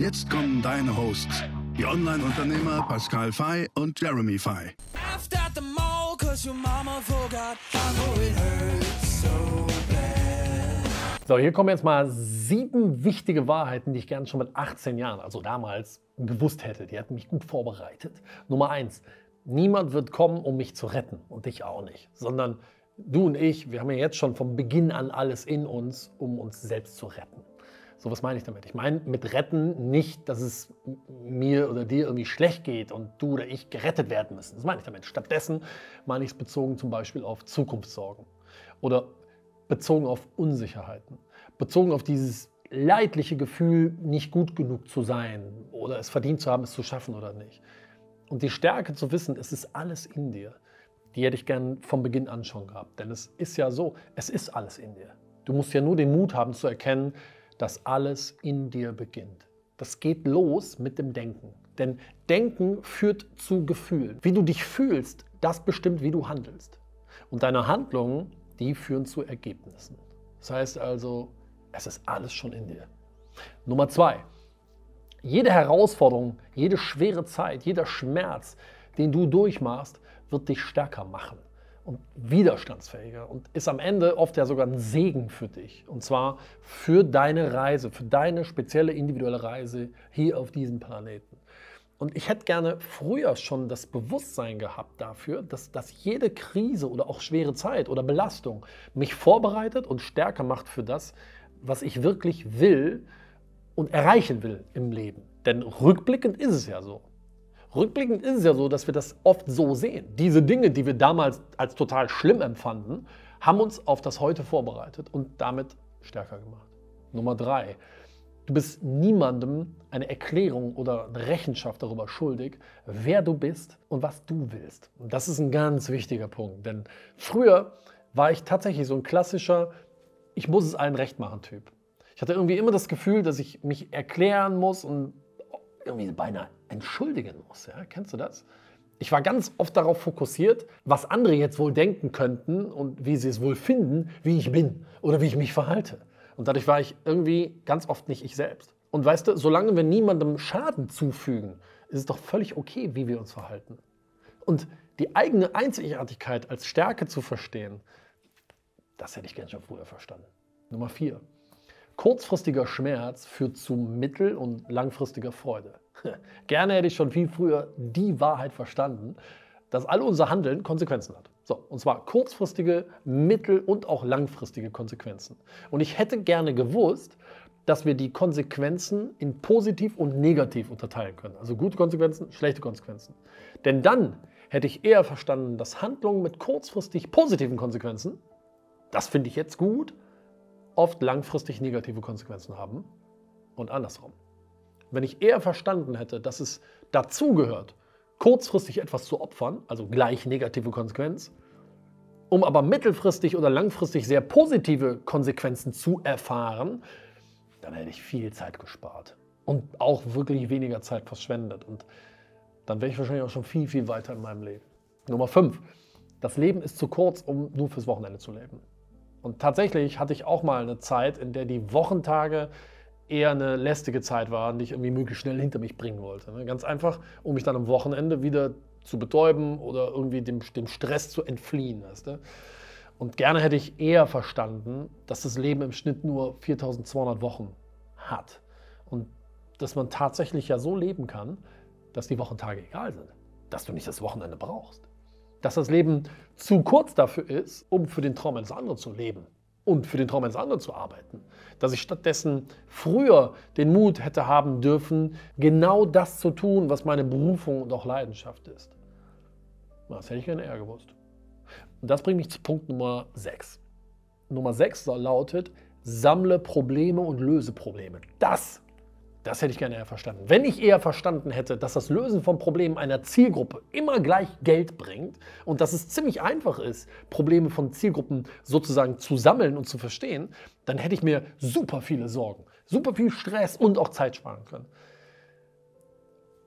Jetzt kommen deine Hosts, die Online-Unternehmer Pascal Fay und Jeremy Fay. So, hier kommen jetzt mal sieben wichtige Wahrheiten, die ich gerne schon mit 18 Jahren, also damals, gewusst hätte. Die hatten mich gut vorbereitet. Nummer eins, niemand wird kommen, um mich zu retten und dich auch nicht, sondern du und ich, wir haben ja jetzt schon vom Beginn an alles in uns, um uns selbst zu retten. So, was meine ich damit? Ich meine mit retten nicht, dass es mir oder dir irgendwie schlecht geht und du oder ich gerettet werden müssen. Das meine ich damit. Stattdessen meine ich es bezogen zum Beispiel auf Zukunftssorgen oder bezogen auf Unsicherheiten, bezogen auf dieses leidliche Gefühl, nicht gut genug zu sein oder es verdient zu haben, es zu schaffen oder nicht. Und die Stärke zu wissen, es ist alles in dir, die hätte ich gern vom Beginn an schon gehabt. Denn es ist ja so, es ist alles in dir. Du musst ja nur den Mut haben zu erkennen, dass alles in dir beginnt. Das geht los mit dem Denken. Denn Denken führt zu Gefühlen. Wie du dich fühlst, das bestimmt, wie du handelst. Und deine Handlungen die führen zu Ergebnissen. Das heißt also, es ist alles schon in dir. Nummer zwei, jede Herausforderung, jede schwere Zeit, jeder Schmerz, den du durchmachst, wird dich stärker machen und widerstandsfähiger und ist am Ende oft ja sogar ein Segen für dich. Und zwar für deine Reise, für deine spezielle individuelle Reise hier auf diesem Planeten. Und ich hätte gerne früher schon das Bewusstsein gehabt dafür, dass, dass jede Krise oder auch schwere Zeit oder Belastung mich vorbereitet und stärker macht für das, was ich wirklich will und erreichen will im Leben. Denn rückblickend ist es ja so. Rückblickend ist es ja so, dass wir das oft so sehen. Diese Dinge, die wir damals als total schlimm empfanden, haben uns auf das Heute vorbereitet und damit stärker gemacht. Nummer drei. Du bist niemandem eine Erklärung oder eine Rechenschaft darüber schuldig, wer du bist und was du willst. Und das ist ein ganz wichtiger Punkt, denn früher war ich tatsächlich so ein klassischer, ich muss es allen recht machen Typ. Ich hatte irgendwie immer das Gefühl, dass ich mich erklären muss und irgendwie beinahe entschuldigen muss. Ja? Kennst du das? Ich war ganz oft darauf fokussiert, was andere jetzt wohl denken könnten und wie sie es wohl finden, wie ich bin oder wie ich mich verhalte. Und dadurch war ich irgendwie ganz oft nicht ich selbst. Und weißt du, solange wir niemandem Schaden zufügen, ist es doch völlig okay, wie wir uns verhalten. Und die eigene Einzigartigkeit als Stärke zu verstehen, das hätte ich gerne schon früher verstanden. Nummer vier. Kurzfristiger Schmerz führt zu mittel- und langfristiger Freude. Gerne hätte ich schon viel früher die Wahrheit verstanden, dass all unser Handeln Konsequenzen hat. So, und zwar kurzfristige, mittel- und auch langfristige Konsequenzen. Und ich hätte gerne gewusst, dass wir die Konsequenzen in positiv und negativ unterteilen können. Also gute Konsequenzen, schlechte Konsequenzen. Denn dann hätte ich eher verstanden, dass Handlungen mit kurzfristig positiven Konsequenzen, das finde ich jetzt gut, oft langfristig negative Konsequenzen haben und andersrum. Wenn ich eher verstanden hätte, dass es dazugehört, kurzfristig etwas zu opfern, also gleich negative Konsequenz, um aber mittelfristig oder langfristig sehr positive Konsequenzen zu erfahren, dann hätte ich viel Zeit gespart und auch wirklich weniger Zeit verschwendet. Und dann wäre ich wahrscheinlich auch schon viel, viel weiter in meinem Leben. Nummer 5. Das Leben ist zu kurz, um nur fürs Wochenende zu leben. Und tatsächlich hatte ich auch mal eine Zeit, in der die Wochentage eher eine lästige Zeit war, die ich irgendwie möglichst schnell hinter mich bringen wollte. Ne? Ganz einfach, um mich dann am Wochenende wieder zu betäuben oder irgendwie dem, dem Stress zu entfliehen. Weißt du? Und gerne hätte ich eher verstanden, dass das Leben im Schnitt nur 4200 Wochen hat. Und dass man tatsächlich ja so leben kann, dass die Wochentage egal sind. Dass du nicht das Wochenende brauchst. Dass das Leben zu kurz dafür ist, um für den Traum eines anderen zu leben und für den Traum eines anderen zu arbeiten. Dass ich stattdessen früher den Mut hätte haben dürfen, genau das zu tun, was meine Berufung und auch Leidenschaft ist. Das hätte ich gerne eher gewusst. Und das bringt mich zu Punkt Nummer 6. Nummer 6 lautet, sammle Probleme und löse Probleme. Das Das hätte ich gerne eher verstanden. Wenn ich eher verstanden hätte, dass das Lösen von Problemen einer Zielgruppe immer gleich Geld bringt und dass es ziemlich einfach ist, Probleme von Zielgruppen sozusagen zu sammeln und zu verstehen, dann hätte ich mir super viele Sorgen, super viel Stress und auch Zeit sparen können.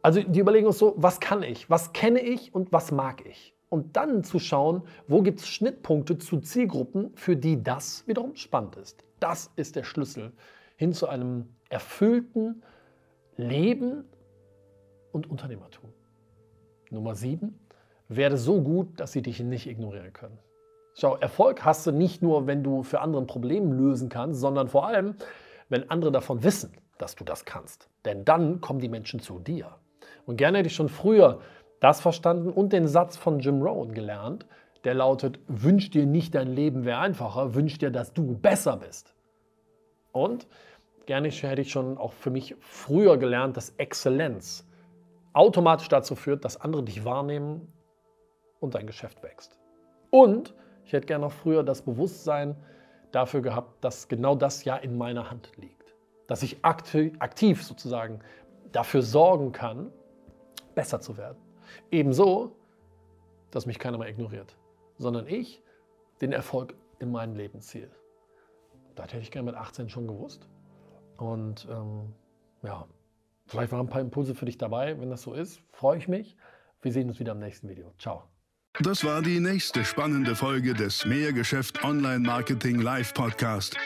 Also die Überlegung ist so, was kann ich, was kenne ich und was mag ich? Und dann zu schauen, wo gibt es Schnittpunkte zu Zielgruppen, für die das wiederum spannend ist. Das ist der Schlüssel hin zu einem erfüllten Leben und Unternehmertum. Nummer sieben, werde so gut, dass sie dich nicht ignorieren können. Schau, Erfolg hast du nicht nur, wenn du für andere ein Problem lösen kannst, sondern vor allem, wenn andere davon wissen, dass du das kannst. Denn dann kommen die Menschen zu dir. Und gerne hätte ich schon früher das verstanden und den Satz von Jim Rohn gelernt, der lautet, wünsch dir nicht dein Leben wäre einfacher, wünsch dir, dass du besser bist. Und gerne hätte ich schon auch für mich früher gelernt, dass Exzellenz automatisch dazu führt, dass andere dich wahrnehmen und dein Geschäft wächst. Und ich hätte gerne auch früher das Bewusstsein dafür gehabt, dass genau das ja in meiner Hand liegt. Dass ich aktiv sozusagen dafür sorgen kann, besser zu werden. Ebenso, dass mich keiner mehr ignoriert, sondern ich den Erfolg in meinem Leben ziehe. Das hätte ich gerne mit 18 schon gewusst. Und ähm, ja, vielleicht waren ein paar Impulse für dich dabei. Wenn das so ist, freue ich mich. Wir sehen uns wieder im nächsten Video. Ciao. Das war die nächste spannende Folge des Mehrgeschäft Online Marketing Live Podcast.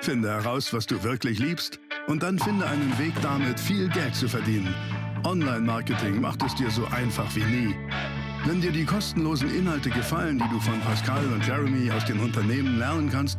Finde heraus, was du wirklich liebst und dann finde einen Weg damit, viel Geld zu verdienen. Online Marketing macht es dir so einfach wie nie. Wenn dir die kostenlosen Inhalte gefallen, die du von Pascal und Jeremy aus den Unternehmen lernen kannst,